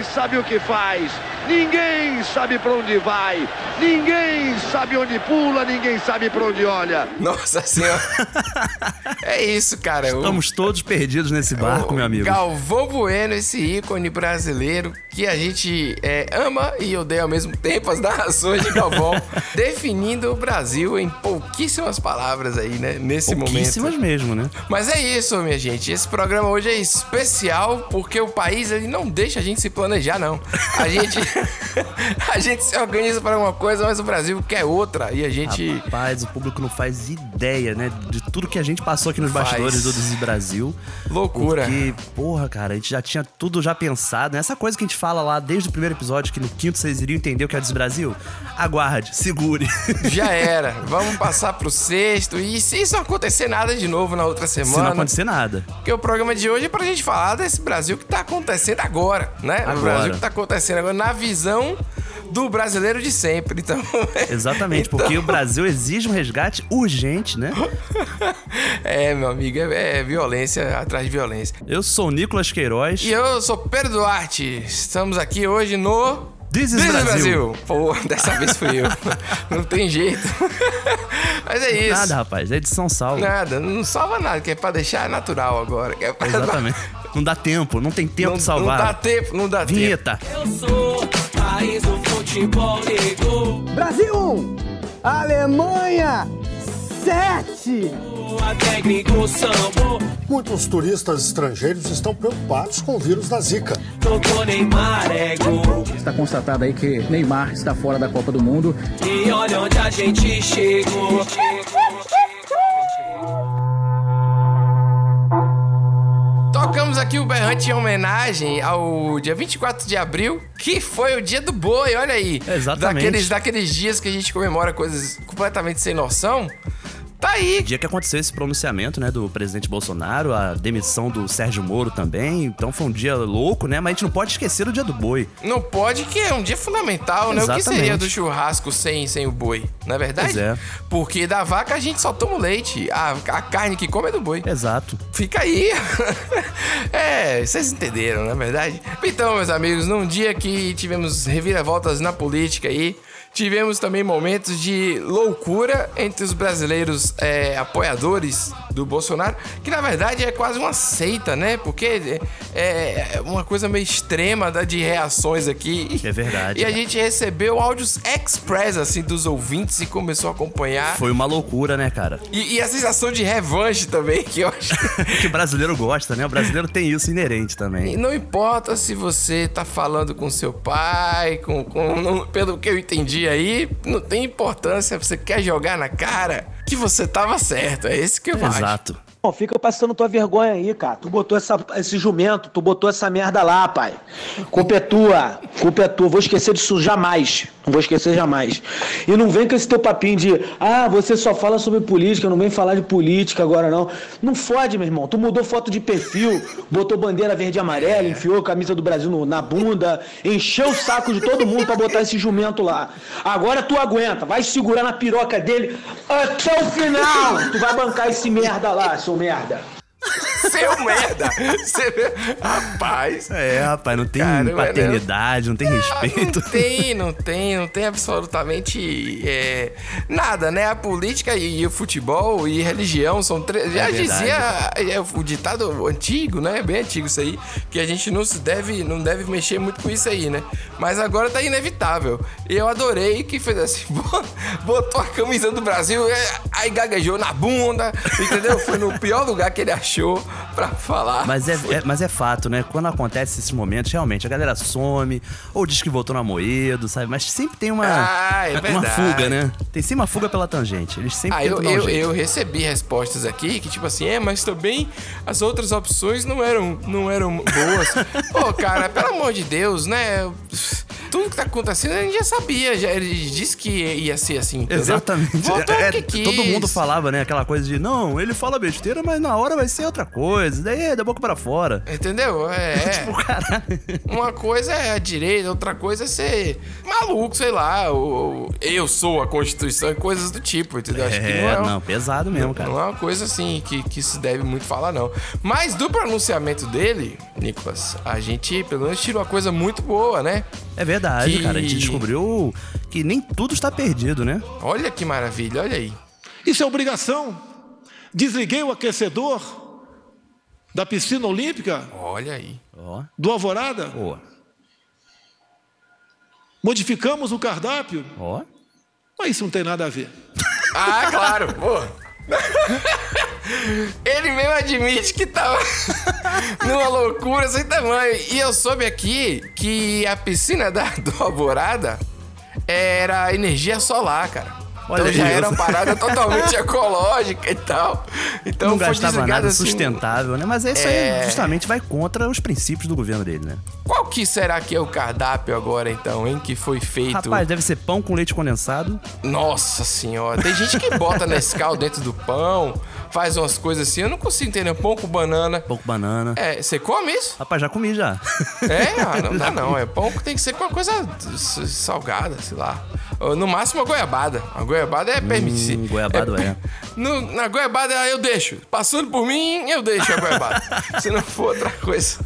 Ninguém sabe o que faz. Ninguém sabe para onde vai. Ninguém sabe onde pula. Ninguém sabe para onde olha. Nossa senhora. é isso, cara. Estamos o... todos perdidos nesse barco, o meu amigo. Galvão Bueno, esse ícone brasileiro que a gente é, ama e odeia ao mesmo tempo as narrações de Galvão, definindo o Brasil em pouquíssimas palavras aí, né? Nesse pouquíssimas momento. Pouquíssimas mesmo, né? Mas é isso, minha gente. Esse programa hoje é especial porque o país ele não deixa a gente se planejar, não. A gente, a gente se organiza para uma coisa, mas o Brasil quer outra. E a gente. Rapaz, o público não faz ideia, né? De tudo que a gente passou aqui nos faz. bastidores do Desi Brasil. Loucura. Porque, porra, cara, a gente já tinha tudo já pensado. Né? Essa coisa que a gente fala lá desde o primeiro episódio, que no quinto vocês iriam entender o que é Desi Brasil. Aguarde, segure. Já era. Vamos passar pro sexto. E se isso não acontecer nada de novo na outra semana. Se não acontecer nada. Porque o programa de hoje é pra gente falar desse Brasil que tá acontecendo agora, né? Agora. O Brasil que tá acontecendo agora na visão do brasileiro de sempre. Então, Exatamente, então... porque o Brasil exige um resgate urgente, né? é, meu amigo, é, é, violência atrás de violência. Eu sou o Nicolas Queiroz. E eu sou Pedro Duarte. Estamos aqui hoje no. This is, This Brasil. Brasil. Pô, dessa vez fui eu. não tem jeito. Mas é isso. Nada, rapaz. A edição salva. Nada, não salva nada, que é pra deixar natural agora. É pra... Exatamente. Não dá tempo, não tem tempo não, de salvar. Não dá tempo, não dá Vinheta. tempo. Eu sou país do futebol Brasil 1, Alemanha 7. Muitos turistas estrangeiros estão preocupados com o vírus da Zika. Está constatado aí que Neymar está fora da Copa do Mundo. E olha onde a gente chegou. Aqui o Berrante em homenagem ao dia 24 de abril, que foi o dia do boi, olha aí. Exatamente. Daqueles, daqueles dias que a gente comemora coisas completamente sem noção. Tá aí. Dia que aconteceu esse pronunciamento, né, do presidente Bolsonaro, a demissão do Sérgio Moro também. Então foi um dia louco, né? Mas a gente não pode esquecer o dia do boi. Não pode, que é um dia fundamental, né? Exatamente. O que seria do churrasco sem, sem o boi? Não é verdade? Pois é. Porque da vaca a gente só toma o leite. A, a carne que come é do boi. Exato. Fica aí. é, vocês entenderam, não é verdade? Então, meus amigos, num dia que tivemos reviravoltas na política aí, Tivemos também momentos de loucura entre os brasileiros é, apoiadores do Bolsonaro, que na verdade é quase uma seita, né? Porque é, é uma coisa meio extrema de reações aqui. É verdade. E a gente recebeu áudios express, assim, dos ouvintes e começou a acompanhar. Foi uma loucura, né, cara? E, e a sensação de revanche também, que eu acho. que o brasileiro gosta, né? O brasileiro tem isso inerente também. E não importa se você tá falando com seu pai, com, com pelo que eu entendi aí, não tem importância. Você quer jogar na cara que você tava certo. É esse que eu Exato. acho. Exato. Bom, fica passando tua vergonha aí, cara. Tu botou essa, esse jumento, tu botou essa merda lá, pai. Culpa é tua. Culpa é tua. Vou esquecer disso jamais. Não vou esquecer jamais. E não vem com esse teu papinho de, ah, você só fala sobre política, não vem falar de política agora não. Não fode, meu irmão. Tu mudou foto de perfil, botou bandeira verde e amarela, enfiou a camisa do Brasil no, na bunda, encheu o saco de todo mundo para botar esse jumento lá. Agora tu aguenta, vai segurar na piroca dele até o final. Tu vai bancar esse merda lá, seu merda. Seu merda! Você... Rapaz. É, rapaz, não tem cara, paternidade, não, não tem respeito. Não tem, não tem, não tem absolutamente é, nada, né? A política e, e, o futebol e religião são três. Já é dizia é, o ditado antigo, né? Bem antigo isso aí, que a gente não se deve, não deve mexer muito com isso aí, né? Mas agora tá inevitável. E eu adorei que fez assim, botou a camisa do Brasil, é, aí gaguejou na bunda, entendeu? Foi no pior lugar que ele achou pra falar. Mas é, é, mas é fato, né? Quando acontece esses momentos, realmente, a galera some, ou diz que voltou no Amoedo, sabe? Mas sempre tem uma, ah, é uma fuga, né? Tem sempre uma fuga pela tangente. Eles sempre ah, eu, eu, eu, recebi respostas aqui que, tipo assim, é, mas também as outras opções não eram, não eram boas. Pô, cara, pelo amor de Deus, né? Tudo que tá acontecendo a gente já sabia. Já, ele disse que ia ser assim. Entendeu? Exatamente. Voltou É, que todo quis. mundo falava, né? Aquela coisa de, não, ele fala besteira, mas na hora vai ser outra coisa. Daí é da boca pra fora. Entendeu? É. Tipo, caralho. Uma coisa é a direita, outra coisa é ser maluco, sei lá. Ou, eu sou a Constituição e coisas do tipo, entendeu? Acho que não É, é, um- não, pesado mesmo, cara. Não é uma coisa assim que, que se deve muito falar, não. Mas do pronunciamento dele, Nicolas, a gente pelo menos tirou uma coisa muito boa, né? É verdade, Que- cara. A gente descobriu que nem tudo está perdido, né? Olha que maravilha, olha aí. Isso é obrigação. Desliguei o aquecedor da piscina olímpica Olha aí. Ó, do Alvorada. boa. Modificamos o cardápio. Ó. Mas isso não tem nada a ver. Ah, claro, pô. Ele mesmo admite que tava numa loucura sem tamanho. E eu soube aqui que a piscina da, do Alvorada era energia solar, cara. Olha então já era uma parada totalmente ecológica e tal. Então não foi gastava nada assim. sustentável, né? Mas isso É. aí justamente vai contra os princípios do governo dele, né? Qual que será que é o cardápio agora, então, hein? Que foi feito. Rapaz, deve ser pão com leite condensado. Nossa senhora, tem gente que bota Nescau dentro do pão, faz umas coisas assim. Eu não consigo entender. Pão com banana. Pão com banana. É, você come isso? Rapaz, já comi já. É, ah, não dá não. É pão que tem que ser com uma coisa salgada, sei lá. No máximo a goiabada. A goiabada é permissível. Hum, goiabado é. No- na goiabada eu deixo. Passando por mim, eu deixo a goiabada. Se não for outra coisa,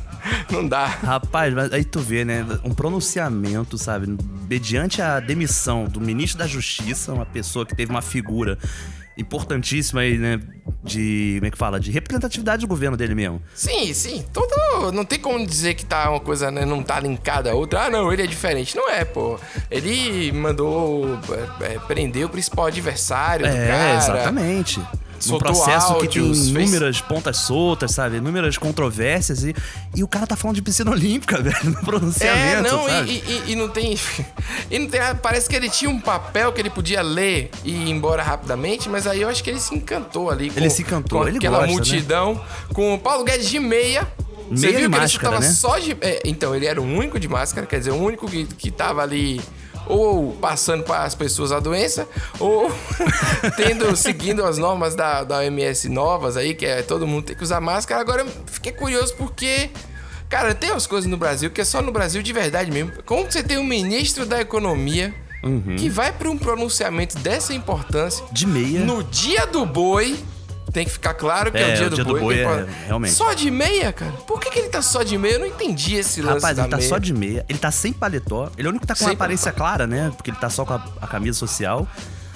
não dá. Rapaz, mas aí tu vê, né? Um pronunciamento, sabe? Mediante a demissão do ministro da Justiça, uma pessoa que teve uma figura importantíssima aí, né? De. Como é que fala? De representatividade do governo dele mesmo. Sim, sim. Todo. Não tem como dizer que tá uma coisa, né? Não tá linkada a outra. Ah, não, ele é diferente. Não é, pô. Ele mandou é, é, prender o principal adversário do É, cara. exatamente. Um processo que tem áudios, fez- inúmeras pontas soltas, sabe? Inúmeras controvérsias e, e o cara tá falando de piscina olímpica, velho, no É, pronunciamento, não, sabe? e, e- e não tem. E não tem. Parece que ele tinha um papel que ele podia ler e ir embora rapidamente, mas aí eu acho que ele se encantou ali. Com, Ele se encantou, com ele aquela gosta, né? multidão, com o Paulo Guedes de meia. Você Meia viu que ele máscara, tava né? só de. é, então, ele era o único de máscara, quer dizer, o único que, que tava ali. Ou passando para as pessoas a doença, ou tendo, seguindo as normas da, da OMS novas aí, que é todo mundo tem que usar máscara. Agora eu fiquei curioso porque Cara, tem umas coisas no Brasil que é só no Brasil de verdade mesmo. Como você tem um ministro da economia Uhum. que vai para um pronunciamento dessa importância De meia. no dia do boi. Tem que ficar claro que é, É, o dia do boi. é, tem que- realmente. Só de meia, cara? Por que, que ele tá só de meia? Eu não entendi esse lance Rapaz, ele tá meia. só de meia, ele tá sem paletó, ele é o único que tá com Sem uma aparência clara, né? Porque ele tá só com a, a camisa social.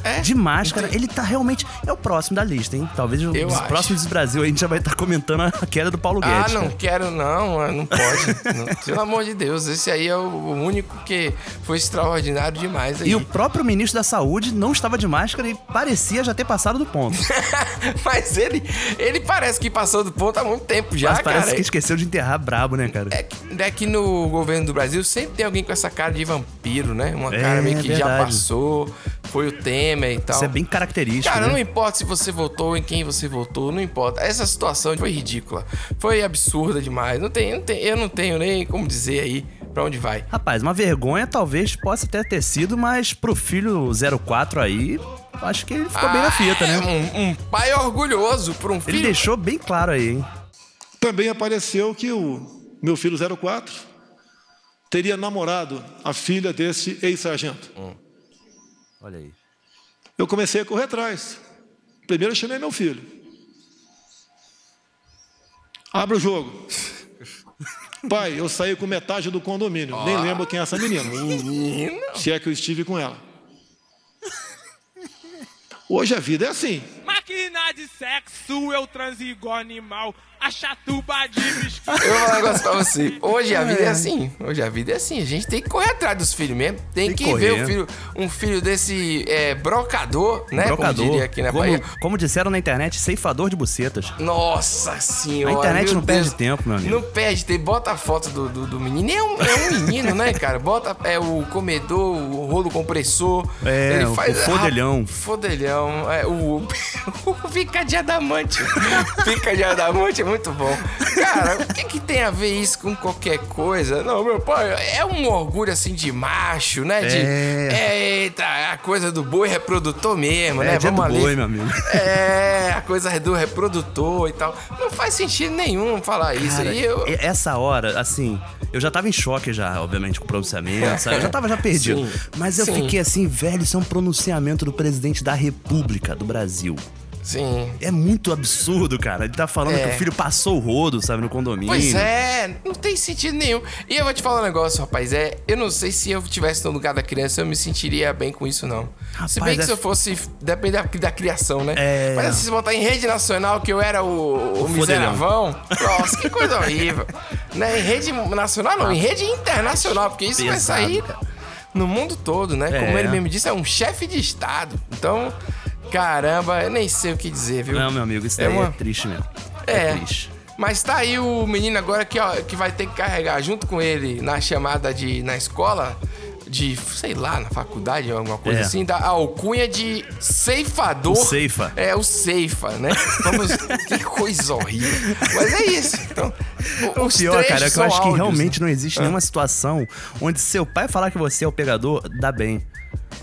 É? De máscara, ele tá realmente. É o próximo da lista, hein? Talvez Eu os acho. próximos do Brasil a gente já vai estar comentando a queda do Paulo Ah, Guedes. não cara. quero não, não pode. Não, pelo amor de Deus, esse aí é o único que foi extraordinário demais aí. E o próprio ministro da Saúde não estava de máscara e parecia já ter passado do ponto. Mas ele, ele parece que passou do ponto há muito tempo já, Mas parece cara. que esqueceu de enterrar brabo, né, cara? É que, é que no governo do Brasil sempre tem alguém com essa cara de vampiro, né? Uma É, cara meio que já verdade. passou, foi o Temer e tal. Isso é bem característico. Cara, né? não importa se você votou, em quem você votou, não importa. Essa situação foi ridícula. Foi absurda demais. Não tem, não tem, eu não tenho nem como dizer aí pra onde vai. Rapaz, uma vergonha talvez possa até ter sido, mas pro filho 04 aí, acho que ele ficou bem na fita, é né? um, um pai orgulhoso por um Ele filho. deixou bem claro aí, hein? Também apareceu que o meu filho 04 teria namorado a filha desse ex-sargento. Olha aí. Eu comecei a correr atrás. Primeiro eu chamei meu filho. Abre o jogo. Pai, eu saí com metade do condomínio. Nem lembro quem é essa menina. Menino. Se é que eu estive com ela. Hoje a vida é assim. Máquina de sexo, eu transo igual animal. A chatuba de biscoito. Eu vou falar um negócio pra você. Hoje a vida é assim. Hoje a vida é assim. A gente tem que correr atrás dos filhos mesmo. Tem, Tem que que ver correr. o filho, um filho desse é, brocador, né? Brocador. Como diria aqui na como, Bahia. como disseram na internet, ceifador de bucetas. Nossa senhora. A internet não perde Deus. tempo, meu amigo. Não perde tempo. Bota a foto do, do, do menino. É um, é um menino, né, cara? Bota é, o comedor, o rolo compressor. É, o- o fodelhão. Ah, fodelhão. É, o, o fica de adamante. fica de adamante. Muito bom. Cara, o que, que tem a ver isso com qualquer coisa? Não, meu pai, é um orgulho assim de macho, né? De, É. Eita, a coisa do boi reprodutor mesmo, É, né? do ali. boi, meu amigo. É, a coisa do reprodutor e tal. Não faz sentido nenhum falar isso. Cara, E eu. essa hora, assim, eu já tava em choque já, obviamente, com o pronunciamento, sabe? Eu já tava já perdido. Sim, Mas eu sim. fiquei assim, velho, isso é um pronunciamento do presidente da República do Brasil. Sim. É muito absurdo, cara. Ele tá falando É. que o filho passou o rodo, sabe, no condomínio. Pois é, não tem sentido nenhum. E eu vou te falar um negócio, rapaz. É, eu não sei se eu tivesse no lugar da criança, eu me sentiria bem com isso, não. se bem Rapaz, que é- se eu fosse. Depende da, da criação, né? É. Mas assim, se botar em rede nacional, que eu era o, o, O miseravão. Nossa, que coisa horrível. Né? Em rede nacional, não, em rede internacional, porque isso vai sair no mundo todo, né? Como É. ele mesmo disse, é um chefe de Estado. Então, caramba, eu nem sei o que dizer, viu? Não, meu amigo, isso É daí é, uma- triste mesmo. É. triste. Mas tá aí o menino agora que, ó, que vai ter que carregar junto com ele na chamada de. na escola. De, sei lá, na faculdade, alguma coisa É. assim, da alcunha de ceifador. O ceifa. É, o ceifa, né? Vamos. que coisa horrível. Mas é isso. Então, o, pior, cara, é que eu acho que áudios, realmente né? não existe Ah. nenhuma situação onde seu pai falar que você é o pegador, dá bem.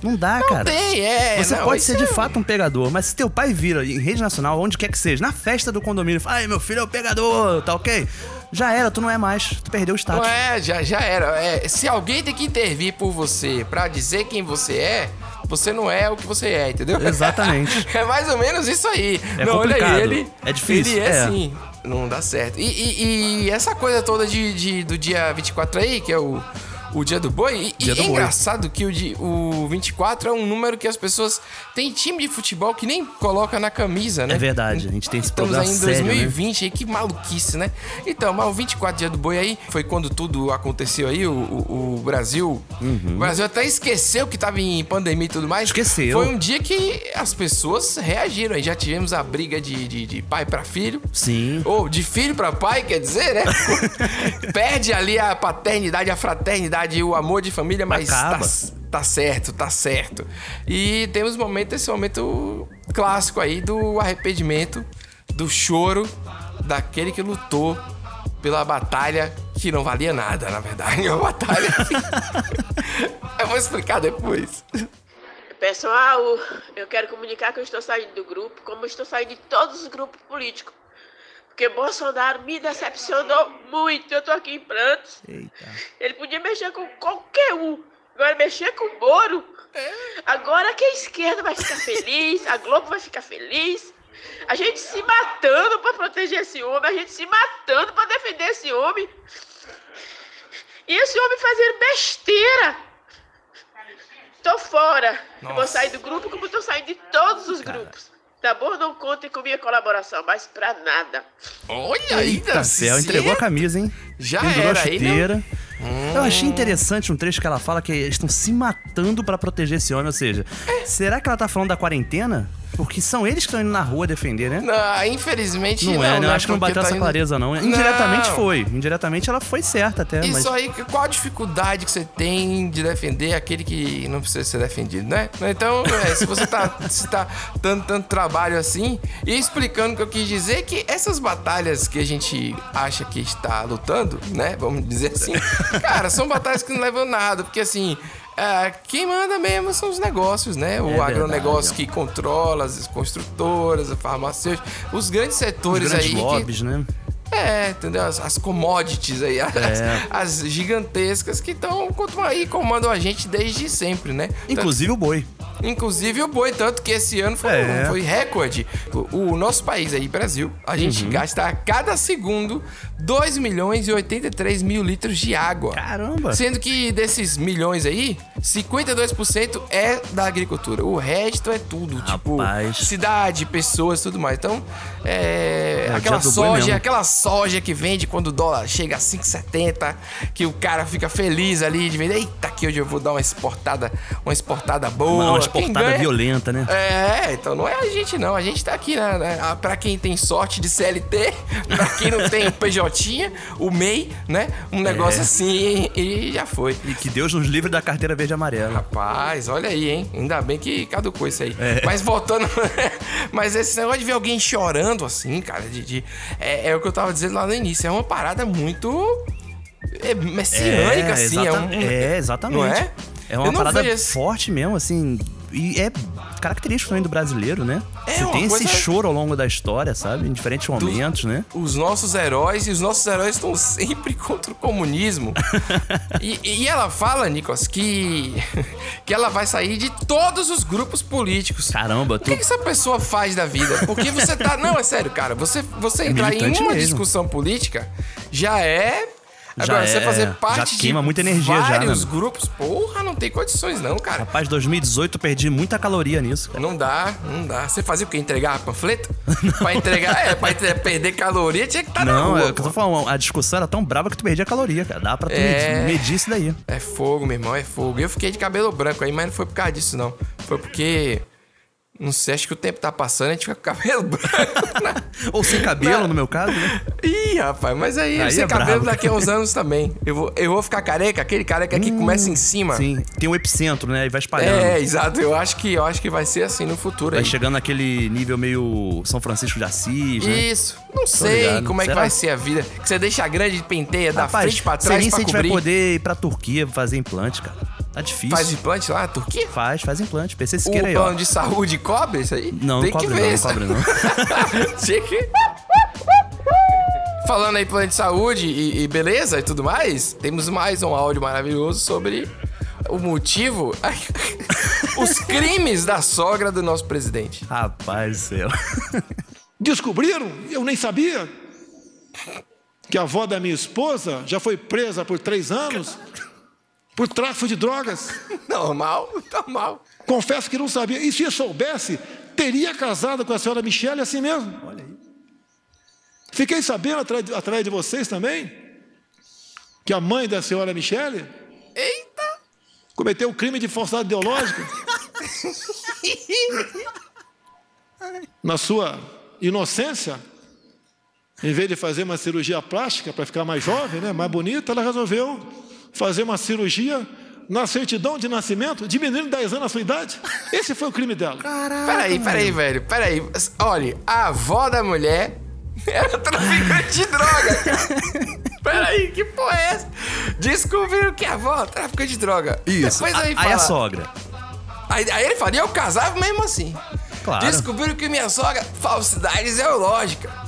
Não dá, Não cara. tem, é. Você não, pode ser de é- fato um pegador, mas se teu pai vira em rede nacional, onde quer que seja, na festa do condomínio, fala, ai, meu filho é o pegador, tá ok? Já era, tu não é mais, tu perdeu o status. Não é, já, já era. É, se alguém tem que intervir por você pra dizer quem você é, você não é o que você é, entendeu? Exatamente. é mais ou menos isso aí. É não, olha complicado. aí, ele. É difícil, Ele é, é. assim. Não dá certo. E, e- e essa coisa toda de, de- do dia 24 aí, que é o. O dia do boi, e, Dia e do é boi. engraçado que o, di- o 24 é um número que as pessoas. Tem time de futebol que nem coloca na camisa, né? É verdade, a gente tem esse Estamos problema aí em sério, né? 2020, aí, que maluquice, né? Então, mas o 24 dia do boi aí foi quando tudo aconteceu aí, o, o- o Brasil. O Brasil até esqueceu que tava em pandemia e tudo mais. Uhum. Esqueceu. Foi um dia que as pessoas reagiram. Aí já tivemos a briga de, de, de pai pra filho. Sim. Ou de filho pra pai, quer dizer, né? Perde ali a paternidade, a fraternidade e o amor de família, mas tá, tá certo, tá certo. E temos momento, esse momento clássico aí do arrependimento, do choro daquele que lutou pela batalha que não valia nada, na verdade. É uma batalha. Eu vou explicar depois. Pessoal, eu quero comunicar que eu estou saindo do grupo, como eu estou saindo de todos os grupos políticos. Porque Bolsonaro me decepcionou muito. Eu tô aqui em prantos. Ele podia mexer com qualquer um. Agora mexer com o Moro. Agora que a esquerda vai ficar feliz, a Globo vai ficar feliz. A gente se matando pra proteger esse homem, a gente se matando pra defender esse homem. E esse homem fazendo besteira. Tô fora. Eu vou Nossa. sair do grupo como tô saindo de todos os grupos. Tá bom? Não contem com minha colaboração, mas pra nada. Olha aí, Eita céu, entregou a camisa, hein? Já Pendurou era a aí, chuteira. Eu achei interessante um trecho que ela fala que eles estão se matando pra proteger esse homem. Ou seja, será que ela tá falando da quarentena? Porque são eles que estão indo na rua defender, né? Não, infelizmente Não, não, é, né? Eu né? acho que não bateu tá essa indo- clareza, não. Indiretamente Não. foi. Indiretamente ela foi certa até, mas... Isso aí, qual a dificuldade que você tem de defender aquele que não precisa ser defendido, né? Então, é, se você tá, se tá dando tanto trabalho assim, e explicando o que eu quis dizer, que essas batalhas que a gente acha que está lutando, né? Vamos dizer assim, cara, são batalhas que não levam nada, porque assim. É, quem manda mesmo são os negócios, né? O É agronegócio verdade. que controla as construtoras, a farmacêutica, os grandes Os setores grandes aí que lobbies, né? é, entendeu? As, as commodities aí, as, É. as gigantescas que estão aí comandam a gente desde sempre, né? Inclusive o boi. Inclusive o boi, tanto que esse ano foi, É. foi recorde. O, o nosso país aí, Brasil, a gente Uhum. gasta a cada segundo 2 milhões e 83 mil litros de água. Caramba! Sendo que desses milhões aí, 52% é da agricultura. O resto é tudo. Rapaz. Tipo, cidade, pessoas, tudo mais. Então, é. É aquela soja, aquela soja que vende quando o dólar chega a 5,70, que o cara fica feliz ali de vender. Eita, que hoje eu vou dar uma exportada, uma exportada boa. Uma, uma Quem exportada ganha- violenta, né? é, então não é a gente não. A gente tá aqui, né? né, ah, Pra quem tem sorte de CLT, pra quem não tem o PJ, o MEI, né? Um negócio É. assim e já foi. E que Deus nos livre da carteira verde e amarelo. Rapaz, olha aí, hein? Ainda bem que caducou isso aí. É. Mas voltando. mas esse negócio de ver alguém chorando assim, cara, de. de- é, é o que eu tava dizendo lá no início. É uma parada muito. É messiânica, assim. exata- É, um, é, exatamente. Não é? É uma parada forte mesmo, assim. E é característico também do brasileiro, né? É, Você tem esse choro ao longo da história, sabe? Em diferentes momentos, né? Os nossos heróis, e os nossos heróis estão sempre contra o comunismo. e, e ela fala, Nicolas, que, que ela vai sair de todos os grupos políticos. Caramba, O que, que essa pessoa faz da vida? Porque você tá. Não, é sério, cara. Você, você entrar em uma mesmo. discussão política já é. Já Agora, você é, fazer já parte queima de muita energia já, vários né? grupos, porra, não tem condições, não, cara. Rapaz, 2018 eu perdi muita caloria nisso, cara. Não dá, não dá. Você fazia o quê? Entregar panfleto? pra entregar, é, pra perder caloria tinha que estar na Não, rua. é eu tô falando. A discussão era tão brava que tu perdia caloria, cara. Dá pra tu É. medir, medir isso daí. É fogo, meu irmão, é fogo. Eu fiquei de cabelo branco aí, mas não foi por causa disso, não. Foi porque. Não sei, acho que o tempo tá passando, a gente fica com cabelo branco. Ou sem cabelo, no meu caso, né? Ih, rapaz, mas aí, Aí sem é cabelo brabo. daqui a uns anos também. Eu vou, eu vou ficar careca, aquele careca que começa em cima. Hum, Sim, tem um epicentro, né? E vai espalhando. É, exato. Eu acho que eu acho que vai ser assim no futuro Vai aí. chegando naquele nível meio São Francisco de Assis, né? Isso. Não sei como é que Será? vai ser a vida. Que você deixa grande de penteia da Rapaz, frente pra trás pra se a gente vai cobrir. poder ir pra Turquia fazer implante, cara. Tá difícil. Faz implante lá, Turquia? Faz, faz implante. PC O Siqueira aí, ó. plano de saúde cobre isso aí? Não, Tem não que cobre ver não, isso. não cobre não. Tinha que... Falando aí plano de saúde e, e beleza e tudo mais, temos mais um áudio maravilhoso sobre o motivo, os crimes da sogra do nosso presidente. Rapaz céu. Descobriram, eu nem sabia, que a avó da minha esposa já foi presa por três anos por tráfico de drogas. Normal, normal. Confesso que não sabia. E se eu soubesse, teria casado com a senhora Michele assim mesmo. Olha aí. Fiquei sabendo atrás de, atrás de vocês também que a mãe da senhora Michele Eita! cometeu o crime de falsidade ideológica. Na sua inocência, em vez de fazer uma cirurgia plástica para ficar mais jovem, né, mais bonita, ela resolveu fazer uma cirurgia na certidão de nascimento, diminuindo 10 anos a sua idade. Esse foi o crime dela. Peraí, peraí, velho. Peraí. Olha, a avó da mulher era traficante de droga, cara. Peraí, que porra é essa? Descobriram que a avó é traficante de droga. Isso. Depois aí aí fala. a sogra. Aí, aí ele fala, e eu casava mesmo assim. Claro. Descobriram que minha sogra, falsidade ideológica.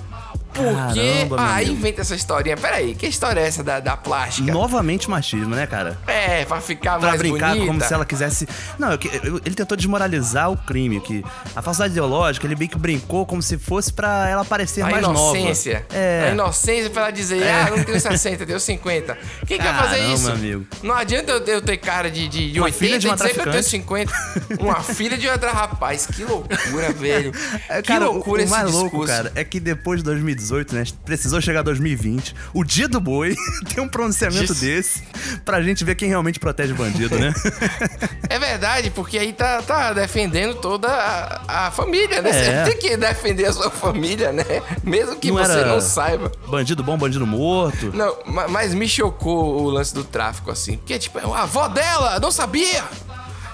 Porque. Aí amigo. inventa essa historinha. Peraí, que história é essa da, da plástica? Novamente machismo, né, cara? É, pra ficar Pra mais brincar bonita. como se ela quisesse. Não, eu eu- ele tentou desmoralizar o crime, que a falsidade ideológica, ele meio que brincou como se fosse pra ela parecer A mais inocência. nova. É. A inocência pra ela dizer, É. ah, não tenho 60, tenho 50. Quem quer fazer isso? amigo. Não adianta eu, eu ter cara de, de, de Uma 80 filha de e uma dizer que eu tenho traficante. 50. Uma filha de outra rapaz. Que loucura, velho. É, que cara, o- loucura o, esse mais discurso. louco, cara, é que depois de 2018, né? Precisou chegar 2020, o dia do boi, tem um pronunciamento Diz- desse pra gente ver quem realmente protege bandido, né? É verdade, porque aí tá, tá defendendo toda a, a família, né? É. Você tem que defender a sua família, né? Mesmo que Não você não saiba. bandido bom, bandido morto. Não, ma- mas me chocou o lance do tráfico, assim. Porque, tipo, a avó dela não sabia.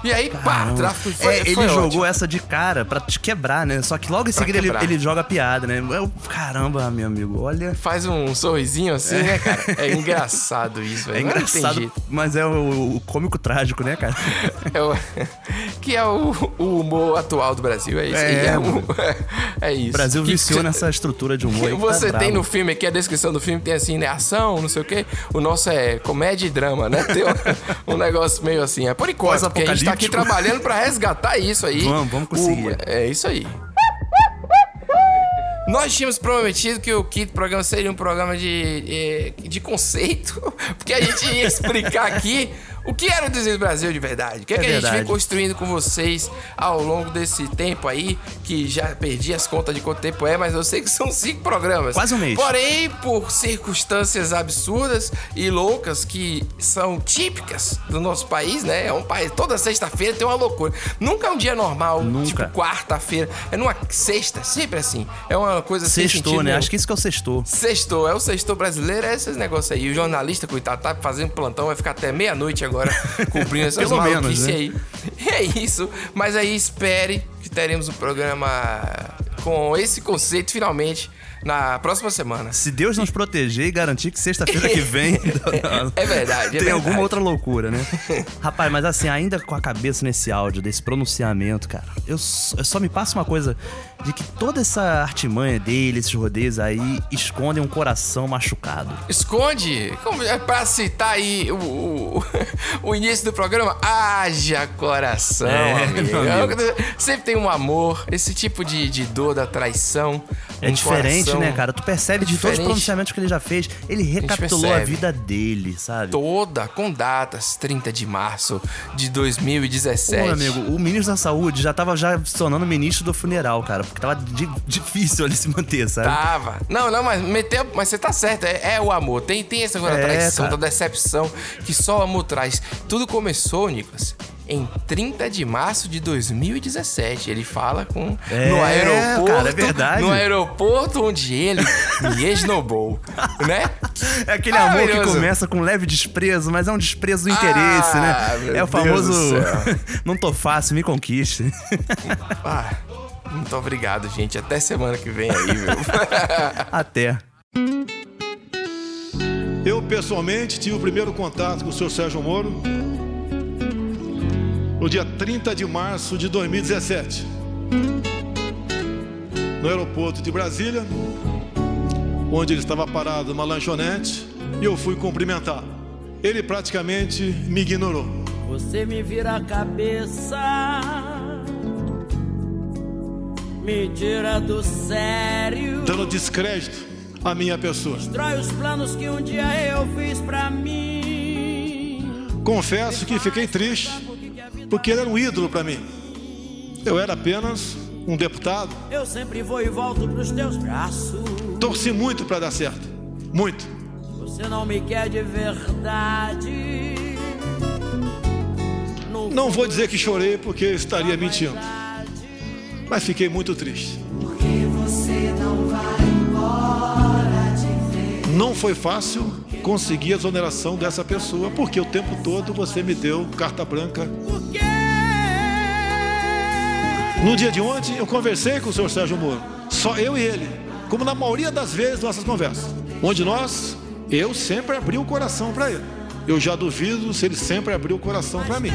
E aí, pá, tráfico foi, É, ele foi jogou ótimo. essa de cara pra te quebrar, né? Só que logo em Pra seguida ele, ele joga a piada, né? Eu- caramba, meu amigo, olha. Faz um sorrisinho assim, né, cara? É engraçado isso, velho. É Não tem engraçado, mas é o, o cômico trágico, né, cara? É o- que é o, o humor atual do Brasil, é isso. É, É, o- é isso. O Brasil Que- viciou nessa estrutura de humor aí. que tá Você tem brabo. no filme aqui, a descrição do filme tem assim, né? Ação, não sei o quê. O nosso é comédia e drama, né? Tem um, um negócio meio assim. É por enquanto, porque a gente tá aqui trabalhando pra resgatar isso aí. Vamos, vamos conseguir. O- é isso aí. Nós tínhamos prometido que o quinto programa seria um programa de, de, de conceito, porque a gente ia explicar aqui o que era o Desenho do Brasil de verdade. O que, é É que a gente vem construindo com vocês ao longo desse tempo aí, que já perdi as contas de quanto tempo é, mas eu sei que são cinco programas. Quase um mês. Porém, por circunstâncias absurdas e loucas que são típicas do nosso país, né? É um país. Toda sexta-feira tem uma loucura. Nunca é um dia normal, Nunca. tipo quarta-feira. É numa sexta, sempre assim. É uma, coisa sem Sextou, né? nenhum. Acho que isso que é o sextou. Sextou, é o sextou brasileiro, é esses negócios aí. O jornalista, coitado, tá fazendo plantão, vai ficar até meia-noite agora, cumprindo essas Pelo menos, né? aí. É isso, mas aí espere que teremos um programa com esse conceito finalmente na próxima semana. Se Deus nos proteger e garantir que sexta-feira que vem. É verdade, é Tem verdade. alguma outra loucura, né? Rapaz, mas assim, ainda com a cabeça nesse áudio, desse pronunciamento, cara, eu, eu só me passo uma coisa de que toda essa artimanha dele, esses rodeios aí, escondem um coração machucado. Esconde, como é pra citar aí o, o, o início do programa, haja coração, É, amigo. meu amigo. Sempre tem um amor, esse tipo de, de dor da traição. É um diferente, coração né, cara? Tu percebe de todos os pronunciamentos que ele já fez, ele recapitulou a percebe. vida dele, sabe? Toda, com datas, 30 de março de 2017. Pô, amigo, o ministro da saúde já tava já sonando ministro do funeral, cara, porque tava di- difícil ele se manter, sabe? Tava. Não, não, mas meteu, mas você tá certo, é, é o amor. Tem, tem essa coisa da É, traição, cara. da decepção que só o amor traz. Tudo começou, Nicolas, em 30 de março de 2017. Ele fala com É, no aeroporto, cara, é verdade. no aeroporto onde ele me esnobou, né? É aquele amor que começa com leve desprezo, mas é um desprezo do interesse, Ah, né? meu É o famoso não tô fácil, me conquiste. Ah, muito obrigado, gente. Até semana que vem aí, viu? Até. Eu, pessoalmente, tive o primeiro contato com o senhor Sérgio Moro no dia 30 de março de 2017, no aeroporto de Brasília, onde ele estava parado numa lanchonete, e eu fui cumprimentá-lo. Ele praticamente me ignorou. Você me vira a cabeça, me tira do sério, dando descrédito à minha pessoa. destrói os planos que um dia eu fiz pra mim. Confesso que fiquei triste, porque ele era um ídolo para mim. Eu era apenas um deputado. Eu sempre vou e volto pros teus braços. Torci muito para dar certo, muito. Você não me quer de verdade. No Não vou dizer que chorei porque eu estaria mentindo, mas fiquei muito triste. Não foi fácil conseguir a exoneração dessa pessoa, porque o tempo todo você me deu carta branca. No dia de ontem, eu conversei com o senhor Sérgio Moro, só eu e ele, como na maioria das vezes nossas conversas, onde nós, eu sempre abri o coração para ele. Eu já duvido se ele sempre abriu o coração para mim.